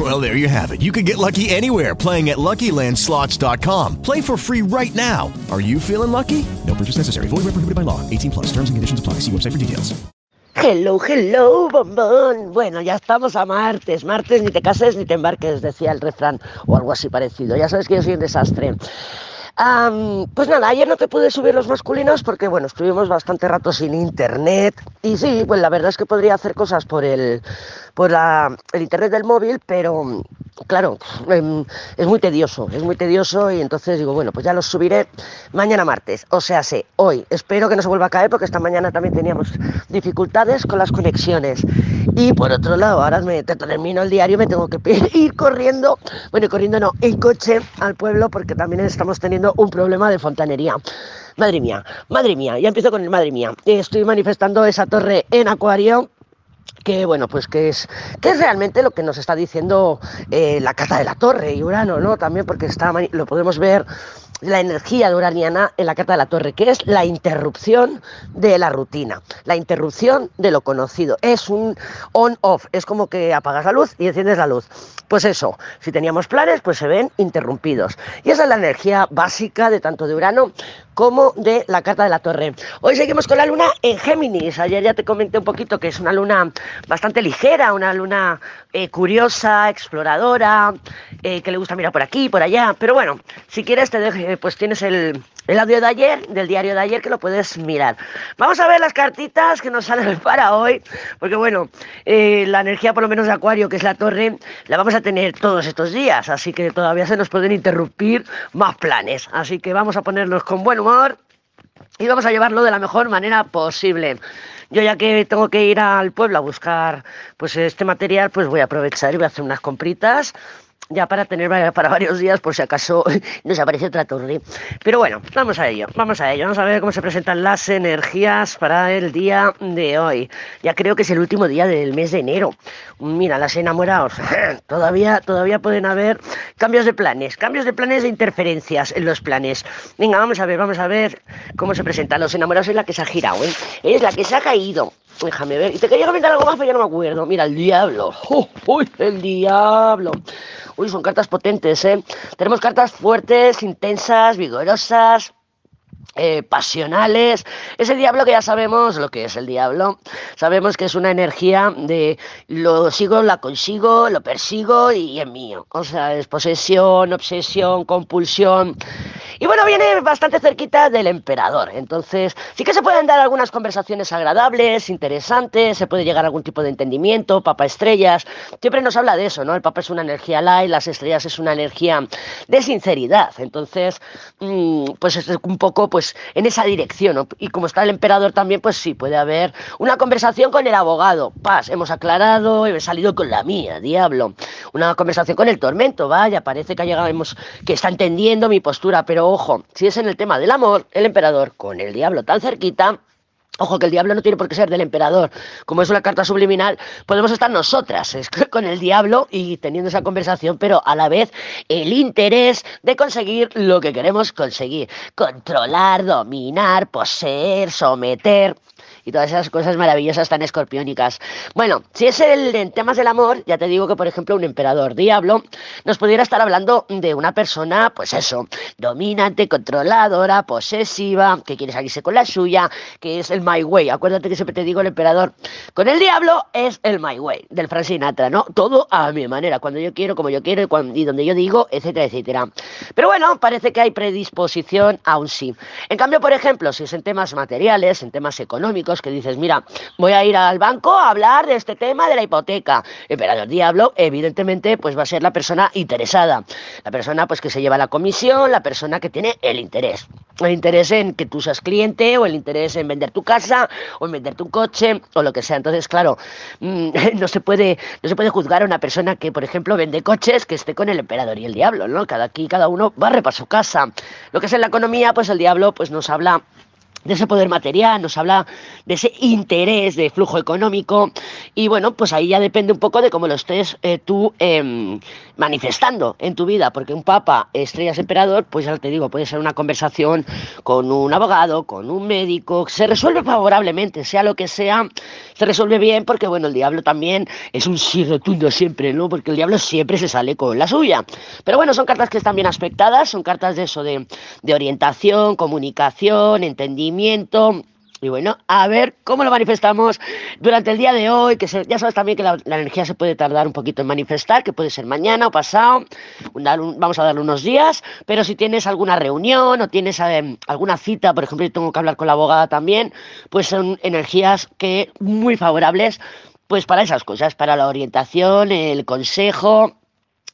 Well, there you have it. You can get lucky anywhere playing at LuckyLandSlots.com. Play for free right now. Are you feeling lucky? No purchase necessary. Void where prohibited by law. 18 plus. Terms and conditions apply. See website for details. Hello, hello, bombón. Bueno, ya estamos a martes. Martes ni te cases ni te embarques, decía el refrán, o algo así parecido. Ya sabes que yo soy un desastre. Pues nada, ayer no te pude subir los masculinos porque, bueno, estuvimos bastante rato sin internet. Y sí, pues la verdad es que podría hacer cosas por el, por la- el internet del móvil, pero claro, em, es muy tedioso, es muy tedioso y entonces digo, bueno, pues ya los subiré mañana martes. O sea, sé, hoy. Espero que no se vuelva a caer porque esta mañana también teníamos dificultades con las conexiones. Y por otro lado, ahora me te termino el diario, me tengo que ir corriendo, bueno, corriendo no, en coche al pueblo porque también estamos teniendo un problema de fontanería. Madre mía, madre mía, ya empiezo con el madre mía. Estoy manifestando esa torre en acuario que bueno pues que es que es realmente lo que nos está diciendo eh, la carta de la torre y Urano no también porque está lo podemos ver la energía de uraniana en la carta de la torre que es la interrupción de la rutina la interrupción de lo conocido. Es un on off es como que apagas la luz y enciendes la luz. Pues eso si teníamos planes pues se ven interrumpidos. Y esa es la energía básica de tanto de Urano como de la carta de la torre hoy seguimos con la luna en Géminis ayer ya te comenté un poquito que es una luna bastante ligera, una luna eh, curiosa, exploradora, eh, que le gusta mirar por aquí, por allá. Pero bueno, si quieres, te dejo, pues tienes el, el audio de ayer, del diario de ayer, que lo puedes mirar. Vamos a ver las cartitas que nos salen para hoy, porque bueno, eh, la energía por lo menos de Acuario, que es la torre, la vamos a tener todos estos días, así que todavía se nos pueden interrumpir más planes. Así que vamos a ponernos con buen humor y vamos a llevarlo de la mejor manera posible. Yo ya que tengo que ir al pueblo a buscar pues este material, pues voy a aprovechar y voy a hacer unas compritas ya para tener para varios días por si acaso nos aparece otra torre. Pero bueno, vamos a ello, vamos a ello, vamos a ver cómo se presentan las energías para el día de hoy. Ya creo que es el último día del mes de enero. Mira, las enamorados, todavía, todavía pueden haber cambios de planes, cambios de planes e interferencias en los planes. Venga, vamos a ver, vamos a ver cómo se presentan los enamorados. Es la que se ha girado, ¿eh? Es la que se ha caído. Déjame ver. Y te quería comentar algo más, pero ya no me acuerdo. Mira, el diablo. ¡Uy! El diablo. Uy, son cartas potentes, ¿eh? Tenemos cartas fuertes, intensas, vigorosas. eh, pasionales. Ese diablo que ya sabemos lo que es el diablo. Sabemos que es una energía de lo sigo, la consigo, lo persigo y es mío. O sea, es posesión, obsesión, compulsión. Y bueno, viene bastante cerquita del emperador. Entonces, sí que se pueden dar algunas conversaciones agradables, interesantes, se puede llegar a algún tipo de entendimiento, papa estrellas. Siempre nos habla de eso, ¿no? El papa es una energía light, las estrellas es una energía de sinceridad. Entonces, mm, pues es un poco pues en esa dirección. Y como está el emperador también, pues sí, puede haber una conversación con el abogado. Paz, hemos aclarado, he salido con la mía, diablo. Una conversación con el tormento, vaya, parece que ha llegado, que está entendiendo mi postura, pero ojo, si es en el tema del amor, el emperador con el diablo tan cerquita, Ojo, que el diablo no tiene por qué ser del emperador. Como es una carta subliminal, podemos estar nosotras con el diablo y teniendo esa conversación, pero a la vez el interés de conseguir lo que queremos conseguir. Controlar, dominar, poseer, someter y todas esas cosas maravillosas tan escorpiónicas. Bueno, si es el, en temas del amor, ya te digo que, por ejemplo, un emperador diablo nos pudiera estar hablando de una persona, pues eso, dominante, controladora, posesiva, que quiere salirse con la suya, que es el my way. Acuérdate que siempre te digo el emperador con el diablo es el my way, del Frank Sinatra, ¿no? Todo a mi manera, cuando yo quiero, como yo quiero y, cuando- y donde yo digo, etcétera, etcétera. Pero bueno, parece que hay predisposición a un sí. En cambio, por ejemplo, si es en temas materiales, en temas económicos, que dices, mira, voy a ir al banco a hablar de este tema de la hipoteca. Emperador diablo, evidentemente, pues va a ser la persona interesada. La persona, pues, que se lleva la comisión, la persona que tiene el interés. El interés en que tú seas cliente, o el interés en vender tu casa, o en venderte un coche, o lo que sea. Entonces, claro, mm, no se puede, no se puede juzgar a una persona que, por ejemplo, vende coches que esté con el emperador y el diablo, ¿no? Cada aquí, cada uno barre para su casa. Lo que es en la economía, pues el diablo pues nos habla de ese poder material, nos habla de ese interés de flujo económico y bueno, pues ahí ya depende un poco de cómo lo estés eh, tú em, manifestando en tu vida, porque un papa, estrellas emperador, pues ya te digo, puede ser una conversación con un abogado, con un médico, se resuelve favorablemente, sea lo que sea, se resuelve bien porque bueno, el diablo también es un sí rotundo siempre, ¿no? Porque el diablo siempre se sale con la suya. Pero bueno, son cartas que están bien aspectadas, son cartas de eso, de, de orientación, comunicación, entendimiento, y bueno, a ver cómo lo manifestamos durante el día de hoy, que ya sabes también que la, energía se puede tardar un poquito en manifestar, que puede ser mañana o pasado, vamos a darle unos días, pero si tienes alguna reunión o tienes eh, alguna cita, por ejemplo, yo tengo que hablar con la abogada también, pues son energías que muy favorables pues para esas cosas, para la orientación, el consejo,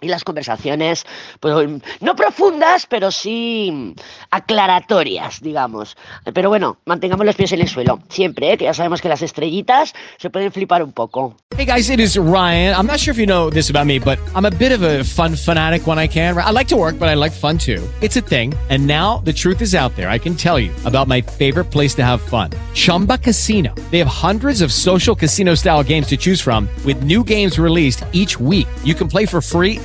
y las conversaciones, pues no profundas, pero sí aclaratorias, digamos. Pero bueno, mantengamos los pies en el suelo, siempre, ¿eh? que ya sabemos que las estrellitas se pueden flipar un poco. Hey guys, it is Ryan. I'm not sure if you know this about me, but I'm a bit of a fun fanatic when I can. I like to work, but I like fun too. It's a thing. And now the truth is out there. I can tell you about my favorite place to have fun. Chumba Casino. They have hundreds of social casino style games to choose from with new games released each week. You can play for free